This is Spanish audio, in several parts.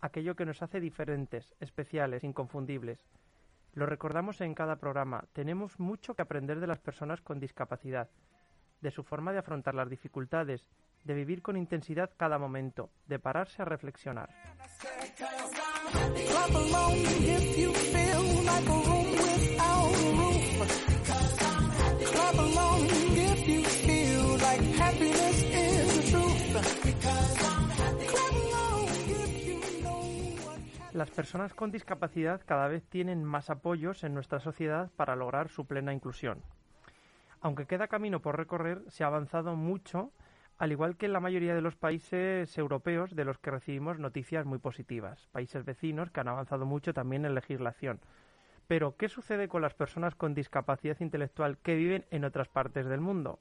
aquello que nos hace diferentes, especiales, inconfundibles. Lo recordamos en cada programa. Tenemos mucho que aprender de las personas con discapacidad, de su forma de afrontar las dificultades, de vivir con intensidad cada momento, de pararse a reflexionar. Las personas con discapacidad cada vez tienen más apoyos en nuestra sociedad para lograr su plena inclusión. Aunque queda camino por recorrer, se ha avanzado mucho, al igual que en la mayoría de los países europeos de los que recibimos noticias muy positivas, países vecinos que han avanzado mucho también en legislación. Pero, ¿qué sucede con las personas con discapacidad intelectual que viven en otras partes del mundo?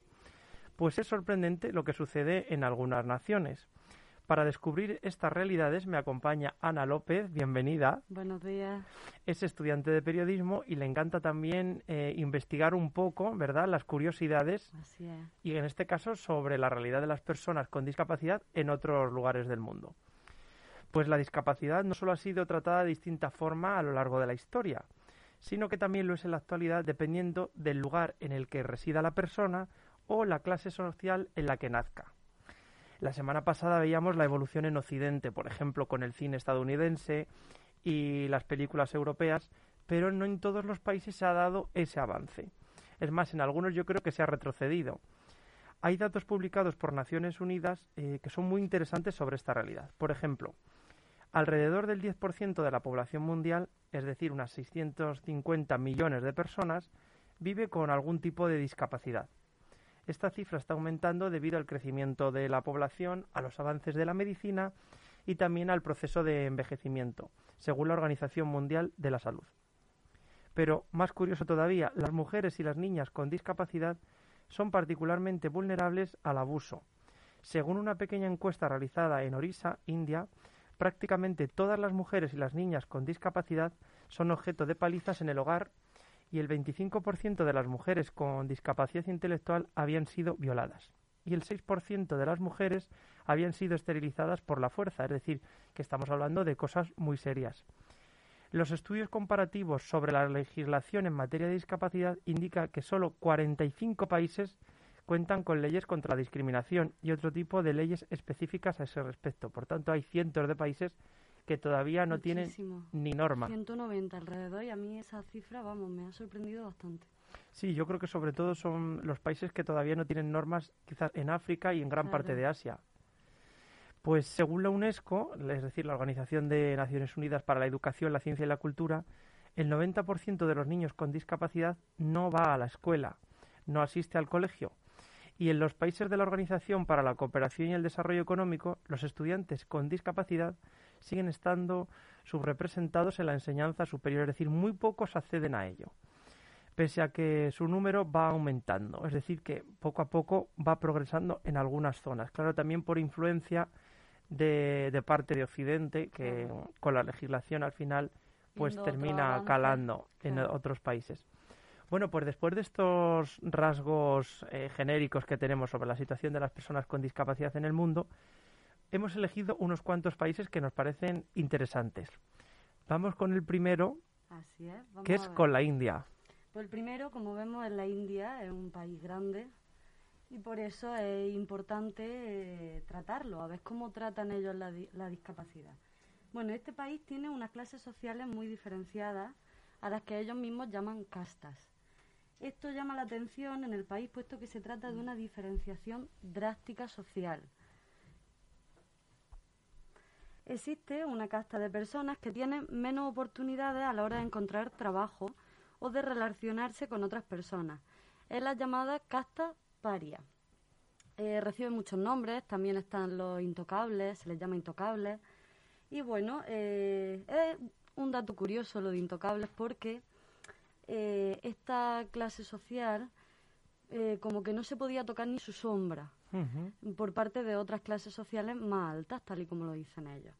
Pues es sorprendente lo que sucede en algunas naciones. Para descubrir estas realidades me acompaña Ana López, bienvenida. Buenos días. Es estudiante de periodismo y le encanta también eh, investigar un poco, ¿verdad?, las curiosidades. Así es. Y en este caso sobre la realidad de las personas con discapacidad en otros lugares del mundo. Pues la discapacidad no solo ha sido tratada de distinta forma a lo largo de la historia, sino que también lo es en la actualidad dependiendo del lugar en el que resida la persona o la clase social en la que nazca. La semana pasada veíamos la evolución en Occidente, por ejemplo, con el cine estadounidense y las películas europeas, pero no en todos los países se ha dado ese avance. Es más, en algunos yo creo que se ha retrocedido. Hay datos publicados por Naciones Unidas eh, que son muy interesantes sobre esta realidad. Por ejemplo, alrededor del 10% de la población mundial, es decir, unas 650 millones de personas, vive con algún tipo de discapacidad. Esta cifra está aumentando debido al crecimiento de la población, a los avances de la medicina y también al proceso de envejecimiento, según la Organización Mundial de la Salud. Pero, más curioso todavía, las mujeres y las niñas con discapacidad son particularmente vulnerables al abuso. Según una pequeña encuesta realizada en Orissa, India, prácticamente todas las mujeres y las niñas con discapacidad son objeto de palizas en el hogar y el 25% de las mujeres con discapacidad intelectual habían sido violadas y el 6% de las mujeres habían sido esterilizadas por la fuerza, es decir, que estamos hablando de cosas muy serias. Los estudios comparativos sobre la legislación en materia de discapacidad indican que solo 45 países cuentan con leyes contra la discriminación y otro tipo de leyes específicas a ese respecto. Por tanto, hay cientos de países que todavía no tienen ni norma. 190 alrededor y a mí esa cifra, vamos, me ha sorprendido bastante. Sí, yo creo que sobre todo son los países que todavía no tienen normas, quizás en África y en gran parte de Asia. Pues según la UNESCO, es decir, la Organización de Naciones Unidas para la Educación, la Ciencia y la Cultura, el 90% de los niños con discapacidad no va a la escuela, no asiste al colegio. Y en los países de la Organización para la Cooperación y el Desarrollo Económico, los estudiantes con discapacidad siguen estando subrepresentados en la enseñanza superior, es decir, muy pocos acceden a ello, pese a que su número va aumentando, es decir, que poco a poco va progresando en algunas zonas, claro, también por influencia de, de parte de Occidente, que con la legislación al final pues termina calando en otros países. Bueno, pues después de estos rasgos eh, genéricos que tenemos sobre la situación de las personas con discapacidad en el mundo, hemos elegido unos cuantos países que nos parecen interesantes. Vamos con el primero, que es con la India. Pues el primero, como vemos, es la India, es un país grande y por eso es importante eh, tratarlo, a ver cómo tratan ellos la, la discapacidad. Bueno, este país tiene unas clases sociales muy diferenciadas a las que ellos mismos llaman castas. Esto llama la atención en el país puesto que se trata de una diferenciación drástica social existe una casta de personas que tienen menos oportunidades a la hora de encontrar trabajo o de relacionarse con otras personas. Es la llamada casta paria. Eh, recibe muchos nombres, también están los intocables, se les llama intocables. Y bueno, eh, es un dato curioso lo de intocables porque eh, esta clase social como que no se podía tocar ni su sombra por parte de otras clases sociales más altas, tal y como lo dicen ellos,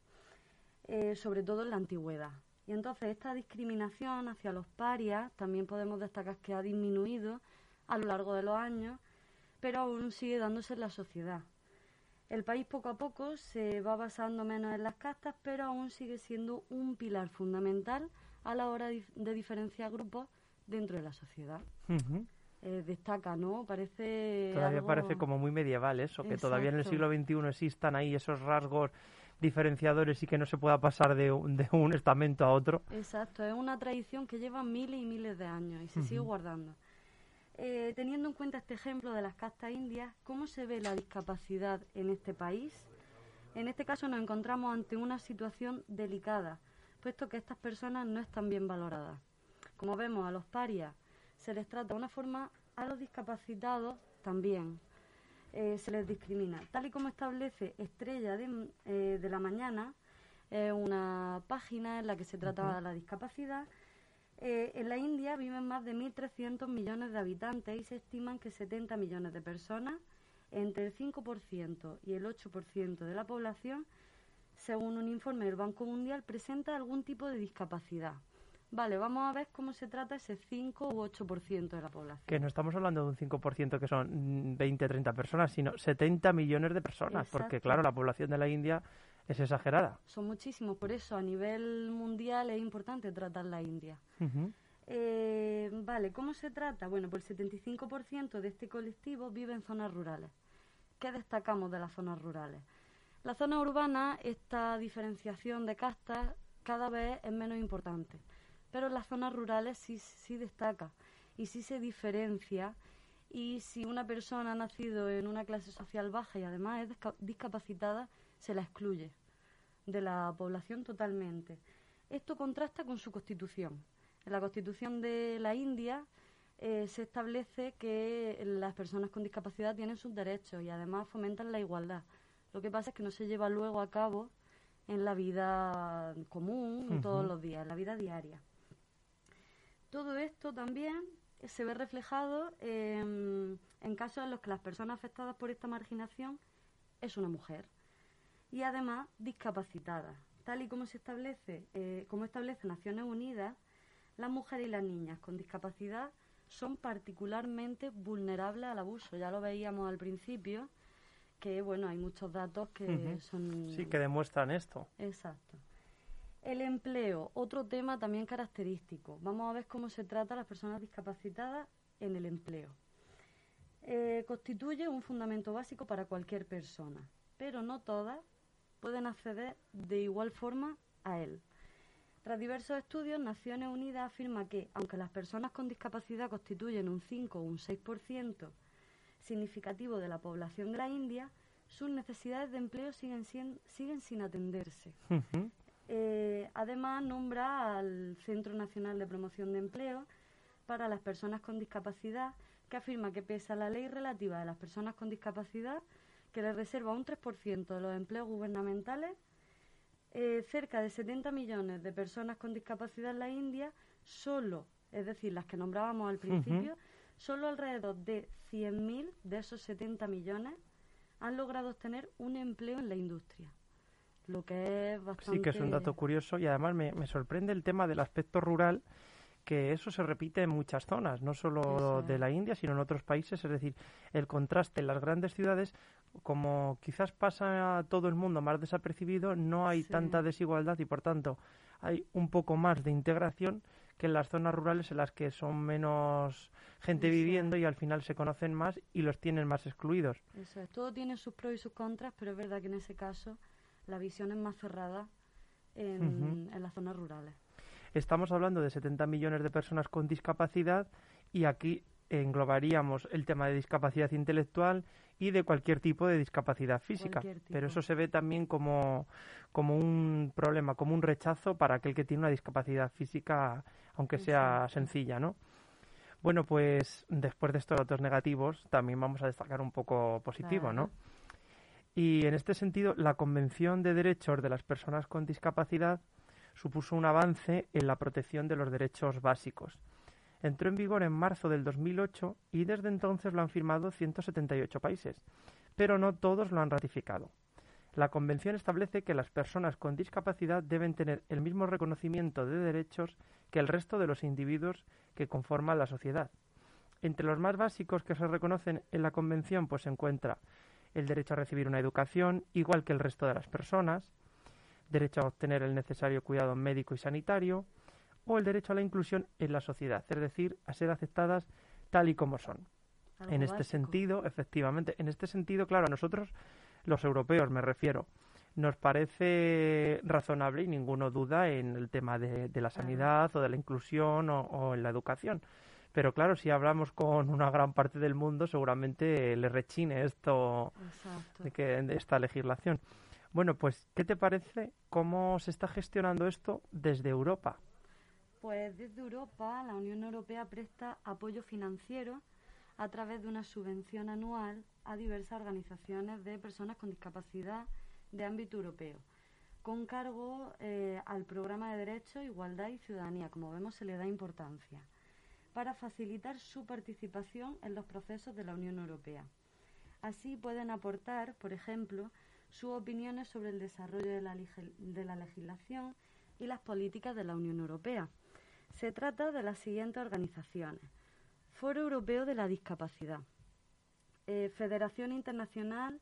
eh, sobre todo en la antigüedad. Y entonces esta discriminación hacia los parias también podemos destacar que ha disminuido a lo largo de los años, pero aún sigue dándose en la sociedad. El país poco a poco se va basando menos en las castas, pero aún sigue siendo un pilar fundamental a la hora de diferenciar grupos dentro de la sociedad. Eh, destaca, ¿no? Parece. Todavía parece como muy medieval eso, que todavía en el siglo XXI existan ahí esos rasgos diferenciadores y que no se pueda pasar de, un estamento a otro. Exacto, es una tradición que lleva miles y miles de años y se sigue guardando. Eh, teniendo en cuenta este ejemplo de las castas indias, ¿cómo se ve la discapacidad en este país? En este caso nos encontramos ante una situación delicada, puesto que estas personas no están bien valoradas. Como vemos, a los parias se les trata de una forma, a los discapacitados también eh, se les discrimina. Tal y como establece Estrella de, eh, la Mañana, una página en la que se trata de la discapacidad. Eh, en la India viven más de 1.300 millones de habitantes y se estiman que 70 millones de personas, entre el 5% y el 8% de la población, según un informe del Banco Mundial, presenta algún tipo de discapacidad. Vale, vamos a ver cómo se trata ese 5 u 8% de la población. Que no estamos hablando de un 5% que son 20, 30 personas, sino 70 millones de personas, porque claro, la población de la India es exagerada. Son muchísimos, por eso a nivel mundial es importante tratar la India. Eh, vale, ¿cómo se trata? Bueno, pues el 75% de este colectivo vive en zonas rurales. ¿Qué destacamos de las zonas rurales? La zona urbana, esta diferenciación de castas cada vez es menos importante pero en las zonas rurales sí, sí destaca y sí se diferencia y si una persona ha nacido en una clase social baja y además es discapacitada, se la excluye de la población totalmente. Esto contrasta con su constitución. En la constitución de la India eh, se establece que las personas con discapacidad tienen sus derechos y además fomentan la igualdad. Lo que pasa es que no se lleva luego a cabo en la vida común, todos los días, en la vida diaria. Todo esto también se ve reflejado en, casos en los que las personas afectadas por esta marginación es una mujer y además discapacitada. Tal y como se establece, eh, como establece Naciones Unidas, las mujeres y las niñas con discapacidad son particularmente vulnerables al abuso. Ya lo veíamos al principio, que bueno, hay muchos datos que son... Sí, que demuestran esto. Exacto. El empleo, otro tema también característico. Vamos a ver cómo se trata a las personas discapacitadas en el empleo. Eh, constituye un fundamento básico para cualquier persona, pero no todas pueden acceder de igual forma a él. Tras diversos estudios, Naciones Unidas afirma que, aunque las personas con discapacidad constituyen un 5 o un 6% significativo de la población de la India, sus necesidades de empleo siguen, siguen sin atenderse. Eh, además, nombra al Centro Nacional de Promoción de Empleo para las Personas con Discapacidad, que afirma que pese a la ley relativa de las personas con discapacidad, que le reserva un 3% de los empleos gubernamentales, eh, cerca de 70 millones de personas con discapacidad en la India, solo, es decir, las que nombrábamos al principio, solo alrededor de 100.000 de esos 70 millones han logrado obtener un empleo en la industria lo que es bastante... Sí, que es un dato curioso y además me, me sorprende el tema del aspecto rural que eso se repite en muchas zonas, no solo de la India, sino en otros países. Es decir, el contraste en las grandes ciudades, como quizás pasa a todo el mundo más desapercibido, no hay tanta desigualdad y, por tanto, hay un poco más de integración que en las zonas rurales en las que son menos gente viviendo y al final se conocen más y los tienen más excluidos. Eso es, todo tiene sus pros y sus contras, pero es verdad que en ese caso la visión es más cerrada en, las zonas rurales. Estamos hablando de 70 millones de personas con discapacidad y aquí englobaríamos el tema de discapacidad intelectual y de cualquier tipo de discapacidad física. Pero eso se ve también como, como un problema, como un rechazo para aquel que tiene una discapacidad física, aunque sea sencilla, ¿no? Bueno, pues después de estos datos negativos, también vamos a destacar un poco positivo, ¿no? Y en este sentido, la Convención de Derechos de las Personas con Discapacidad supuso un avance en la protección de los derechos básicos. Entró en vigor en marzo del 2008 y desde entonces lo han firmado 178 países, pero no todos lo han ratificado. La Convención establece que las personas con discapacidad deben tener el mismo reconocimiento de derechos que el resto de los individuos que conforman la sociedad. Entre los más básicos que se reconocen en la Convención pues se encuentra el derecho a recibir una educación igual que el resto de las personas, derecho a obtener el necesario cuidado médico y sanitario, o el derecho a la inclusión en la sociedad, es decir, a ser aceptadas tal y como son. en este sentido, efectivamente, en este sentido, claro, a nosotros, los europeos me refiero, nos parece razonable y ninguno duda en el tema de, la sanidad o de la inclusión o, en la educación. Pero claro, si hablamos con una gran parte del mundo, seguramente le rechine esto de, que, de esta legislación. Bueno, pues, ¿qué te parece cómo se está gestionando esto desde Europa? Pues desde Europa la Unión Europea presta apoyo financiero a través de una subvención anual a diversas organizaciones de personas con discapacidad de ámbito europeo, con cargo eh, al programa de Derechos, Igualdad y Ciudadanía. Como vemos, se le da importancia para facilitar su participación en los procesos de la Unión Europea. Así pueden aportar, por ejemplo, sus opiniones sobre el desarrollo de la, legislación y las políticas de la Unión Europea se trata de las siguientes organizaciones. Foro Europeo de la Discapacidad, eh, Federación Internacional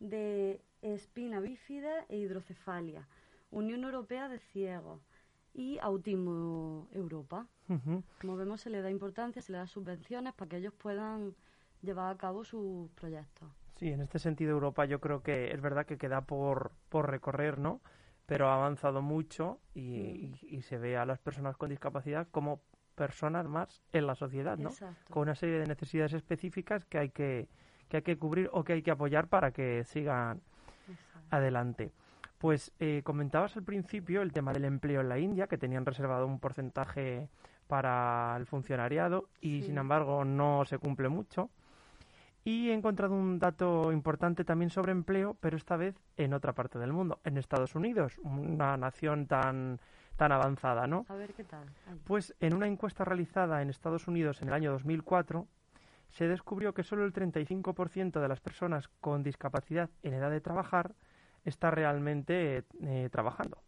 de Espina Bífida e Hidrocefalia, Unión Europea de Ciegos y Autismo Europa. Como vemos, se le da importancia, se le da subvenciones para que ellos puedan llevar a cabo sus proyectos. Sí, en este sentido Europa yo creo que es verdad que queda por, por recorrer, ¿no? pero ha avanzado mucho y, mm. se ve a las personas con discapacidad como personas más en la sociedad, ¿no? Con una serie de necesidades específicas que hay que, que hay que cubrir o que hay que apoyar para que sigan adelante. Pues eh, comentabas al principio el tema del empleo en la India, que tenían reservado un porcentaje para el funcionariado y sin embargo no se cumple mucho. Y he encontrado un dato importante también sobre empleo, pero esta vez en otra parte del mundo, en Estados Unidos, una nación tan, tan avanzada, ¿no? A ver qué tal. Pues en una encuesta realizada en Estados Unidos en el año 2004, se descubrió que solo el 35% de las personas con discapacidad en edad de trabajar está realmente eh, trabajando.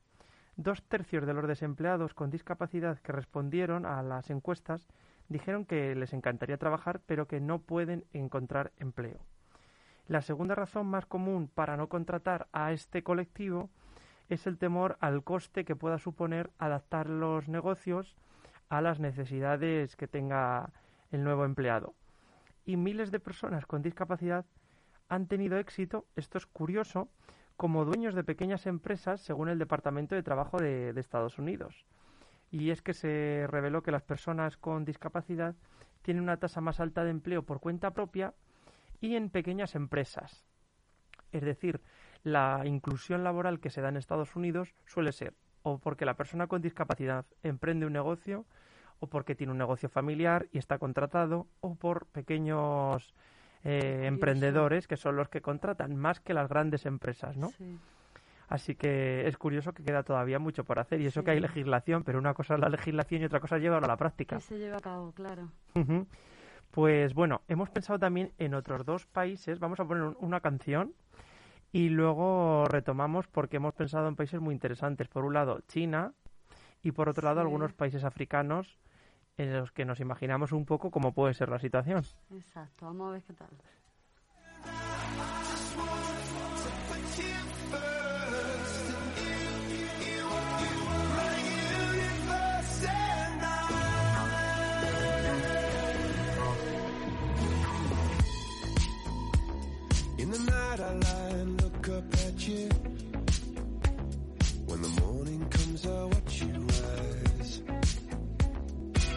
Dos tercios de los desempleados con discapacidad que respondieron a las encuestas dijeron que les encantaría trabajar, pero que no pueden encontrar empleo. La segunda razón más común para no contratar a este colectivo es el temor al coste que pueda suponer adaptar los negocios a las necesidades que tenga el nuevo empleado. Y miles de personas con discapacidad han tenido éxito, esto es curioso, como dueños de pequeñas empresas según el Departamento de Trabajo de, Estados Unidos y es que se reveló que las personas con discapacidad tienen una tasa más alta de empleo por cuenta propia y en pequeñas empresas. Es decir, la inclusión laboral que se da en Estados Unidos suele ser o porque la persona con discapacidad emprende un negocio o porque tiene un negocio familiar y está contratado o por pequeños eh, emprendedores que son los que contratan más que las grandes empresas, ¿no? Así que es curioso que queda todavía mucho por hacer. Y eso que hay legislación, pero una cosa es la legislación y otra cosa es llevarla a la práctica. Que se lleva a cabo, claro. Pues bueno, hemos pensado también en otros dos países. Vamos a poner una canción y luego retomamos porque hemos pensado en países muy interesantes. Por un lado, China y por otro lado, algunos países africanos en los que nos imaginamos un poco cómo puede ser la situación. Exacto, vamos a ver qué tal. When the morning comes,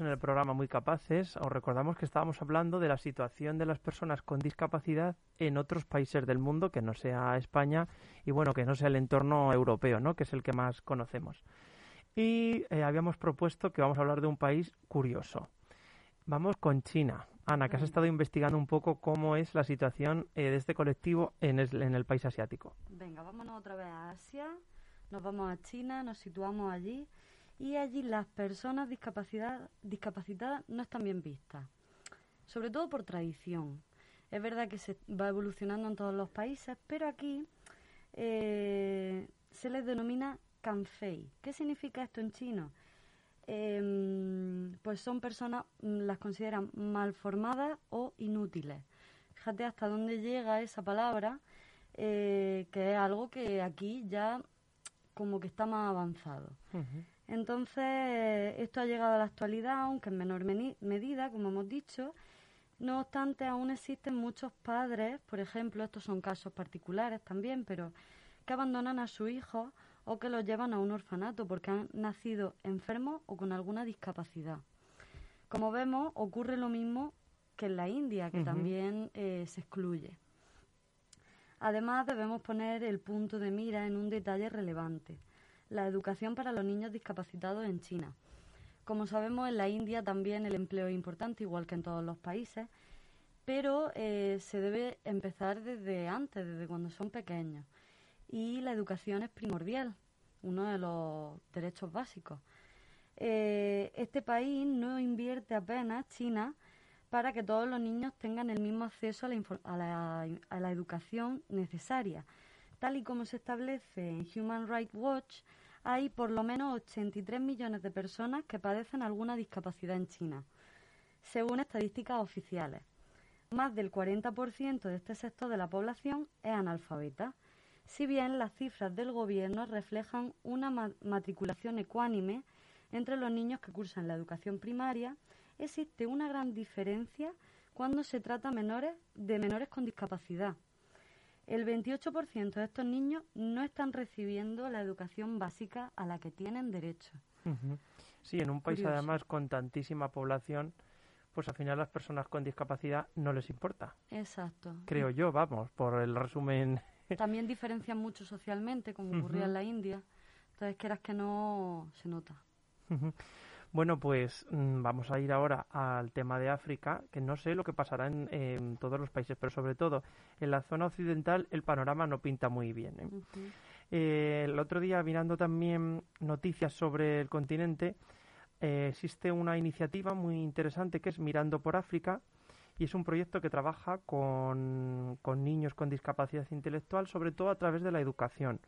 En el programa Muy Capaces. Os recordamos que estábamos hablando de la situación de las personas con discapacidad en otros países del mundo, que no sea España y bueno, que no sea el entorno europeo, ¿no? que es el que más conocemos. Y eh, habíamos propuesto que vamos a hablar de un país curioso. Vamos con China. Ana, que has estado investigando un poco cómo es la situación eh, de este colectivo en en el país asiático. Venga, vámonos otra vez a Asia, nos vamos a China, nos situamos allí y allí las personas discapacitadas no están bien vistas, sobre todo por tradición. Es verdad que se va evolucionando en todos los países, pero aquí eh, se les denomina canfei. ¿Qué significa esto en chino? Em, pues son personas, mm, las consideran malformadas o inútiles. Fíjate hasta dónde llega esa palabra, eh, que es algo que aquí ya como que está más avanzado. Entonces, esto ha llegado a la actualidad, aunque en menor medida, como hemos dicho. No obstante, aún existen muchos padres, por ejemplo, estos son casos particulares también, pero que abandonan a sus hijos o que los llevan a un orfanato porque han nacido enfermos o con alguna discapacidad. Como vemos, ocurre lo mismo que en la India, que también eh, se excluye. Además, debemos poner el punto de mira en un detalle relevante la educación para los niños discapacitados en China. Como sabemos, en la India también el empleo es importante, igual que en todos los países, pero eh, se debe empezar desde antes, desde cuando son pequeños. Y la educación es primordial, uno de los derechos básicos. Eh, este país no invierte apenas, China, para que todos los niños tengan el mismo acceso a la educación necesaria Tal y como se establece en Human Rights Watch, hay por lo menos 83 millones de personas que padecen alguna discapacidad en China, según estadísticas oficiales. Más del 40% de este sector de la población es analfabeta, si bien las cifras del gobierno reflejan una matriculación ecuánime entre los niños que cursan la educación primaria, existe una gran diferencia cuando se trata menores, de menores con discapacidad, el 28% de estos niños no están recibiendo la educación básica a la que tienen derecho. Sí, en un país además con tantísima población, pues al final las personas con discapacidad no les importa. Exacto. Creo yo, vamos, por el resumen. También diferencian mucho socialmente, como ocurría en la India. Entonces, quieras que no, se nota. Bueno, pues mm, vamos a ir ahora al tema de África, que no sé lo que pasará en, todos los países, pero sobre todo en la zona occidental el panorama no pinta muy bien. ¿eh? Eh, el otro día, mirando también noticias sobre el continente, eh, existe una iniciativa muy interesante que es Mirando por África, y es un proyecto que trabaja con, con niños con discapacidad intelectual, sobre todo a través de la educación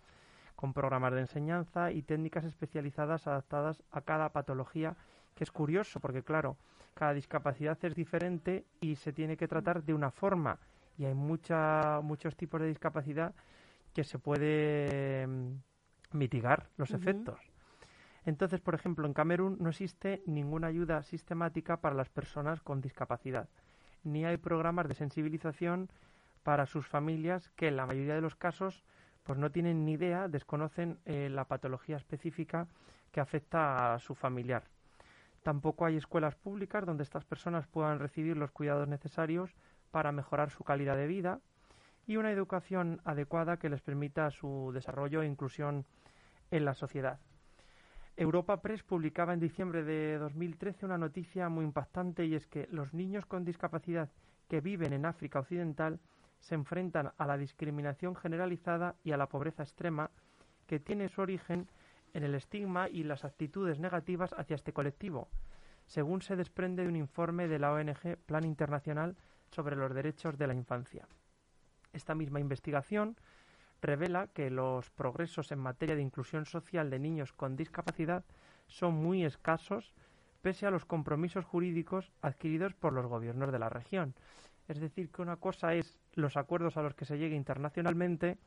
con programas de enseñanza y técnicas especializadas adaptadas a cada patología, que es curioso porque, claro, cada discapacidad es diferente y se tiene que tratar de una forma y hay mucha, muchos tipos de discapacidad que se puede mm, mitigar los efectos. Entonces, por ejemplo, en Camerún no existe ninguna ayuda sistemática para las personas con discapacidad, ni hay programas de sensibilización para sus familias que en la mayoría de los casos pues no tienen ni idea, desconocen eh, la patología específica que afecta a su familiar. Tampoco hay escuelas públicas donde estas personas puedan recibir los cuidados necesarios para mejorar su calidad de vida y una educación adecuada que les permita su desarrollo e inclusión en la sociedad. Europa Press publicaba en diciembre de 2013 una noticia muy impactante y es que los niños con discapacidad que viven en África Occidental se enfrentan a la discriminación generalizada y a la pobreza extrema que tiene su origen en el estigma y las actitudes negativas hacia este colectivo, según se desprende de un informe de la ONG Plan Internacional sobre los Derechos de la Infancia. Esta misma investigación revela que los progresos en materia de inclusión social de niños con discapacidad son muy escasos pese a los compromisos jurídicos adquiridos por los gobiernos de la región. Es decir, que una cosa es los acuerdos a los que se llegue internacionalmente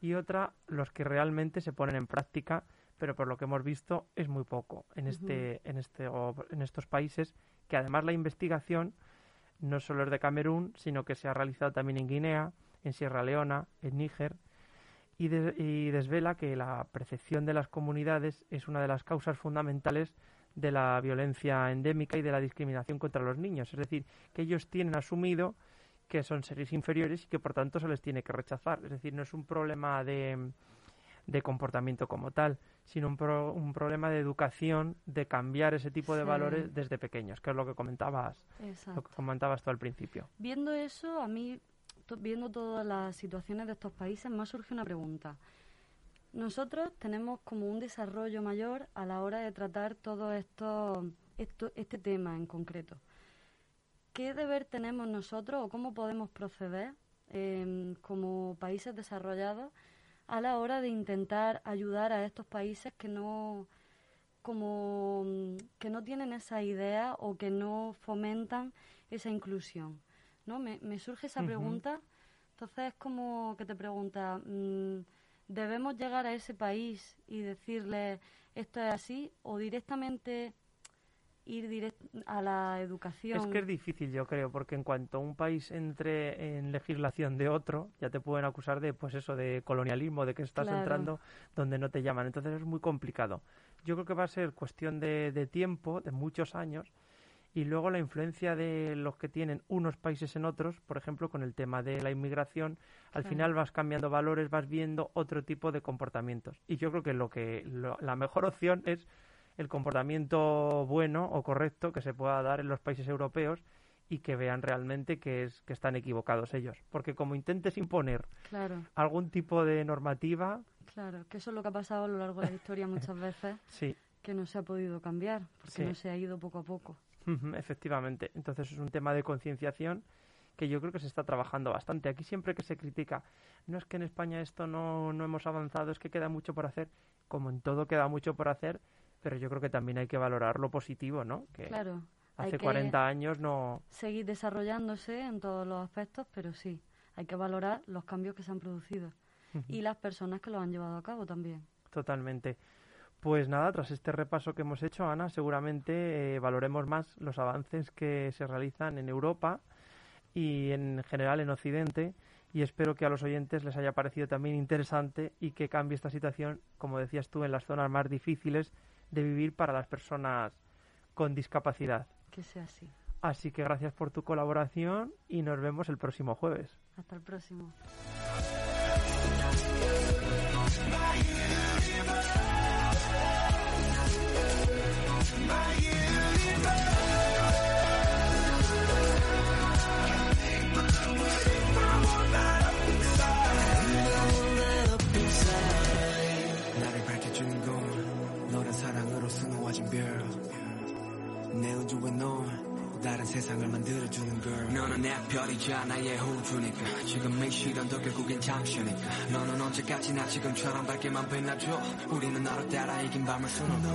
y otra los que realmente se ponen en práctica, pero por lo que hemos visto es muy poco en este en este en estos países que además la investigación no solo es de Camerún, sino que se ha realizado también en Guinea, en Sierra Leona, en Níger y, y desvela que la percepción de las comunidades es una de las causas fundamentales de la violencia endémica y de la discriminación contra los niños. Es decir, que ellos tienen asumido que son seres inferiores y que por tanto se les tiene que rechazar. Es decir, no es un problema de, de comportamiento como tal, sino un, un, problema de educación, de cambiar ese tipo de valores desde pequeños, que es lo que comentabas, lo que comentabas tú al principio. Viendo eso, a mí, viendo todas las situaciones de estos países, me surge una pregunta. Nosotros tenemos como un desarrollo mayor a la hora de tratar todo esto, esto este tema en concreto. ¿Qué deber tenemos nosotros o cómo podemos proceder eh, como países desarrollados a la hora de intentar ayudar a estos países que no como que no tienen esa idea o que no fomentan esa inclusión no me, me surge esa pregunta. Entonces es como que te pregunta mm, debemos llegar a ese país y decirle esto es así o directamente ir direct a la educación. Es que es difícil, yo creo, porque en cuanto un país entre en legislación de otro, ya te pueden acusar de, pues eso, de colonialismo, de que estás entrando donde no te llaman. Entonces es muy complicado. Yo creo que va a ser cuestión de, de tiempo, de muchos años, y luego la influencia de los que tienen unos países en otros, por ejemplo, con el tema de la inmigración, al final vas cambiando valores, vas viendo otro tipo de comportamientos. Y yo creo que lo que la mejor opción es el comportamiento bueno o correcto que se pueda dar en los países europeos y que vean realmente que es que están equivocados ellos, porque como intentes imponer algún tipo de normativa, claro, que eso es lo que ha pasado a lo largo de la historia muchas veces, sí. que no se ha podido cambiar, porque no se ha ido poco a poco. Efectivamente, entonces es un tema de concienciación que yo creo que se está trabajando bastante. Aquí siempre que se critica, no es que en España esto no, no hemos avanzado, es que queda mucho por hacer, como en todo queda mucho por hacer, pero yo creo que también hay que valorar lo positivo, ¿no? Que claro. Hace 40 años no... Seguir desarrollándose en todos los aspectos, pero sí, hay que valorar los cambios que se han producido y las personas que lo han llevado a cabo también. Totalmente. Pues nada, tras este repaso que hemos hecho, Ana, seguramente eh, valoremos más los avances que se realizan en Europa y en general en Occidente y espero que a los oyentes les haya parecido también interesante y que cambie esta situación, como decías tú, en las zonas más difíciles de vivir para las personas con discapacidad. Que sea así. Así que gracias por tu colaboración y nos vemos el próximo jueves. Hasta el próximo. 세상을 만들어주는 girl 너는 내 별이자 나의 호주니까. 지금 이 시련도 결국엔 잠시니까. 너는 언제까지나 지금처럼 밝게만 빛나줘? 우리는 너를 따라 이긴 밤을 수놓고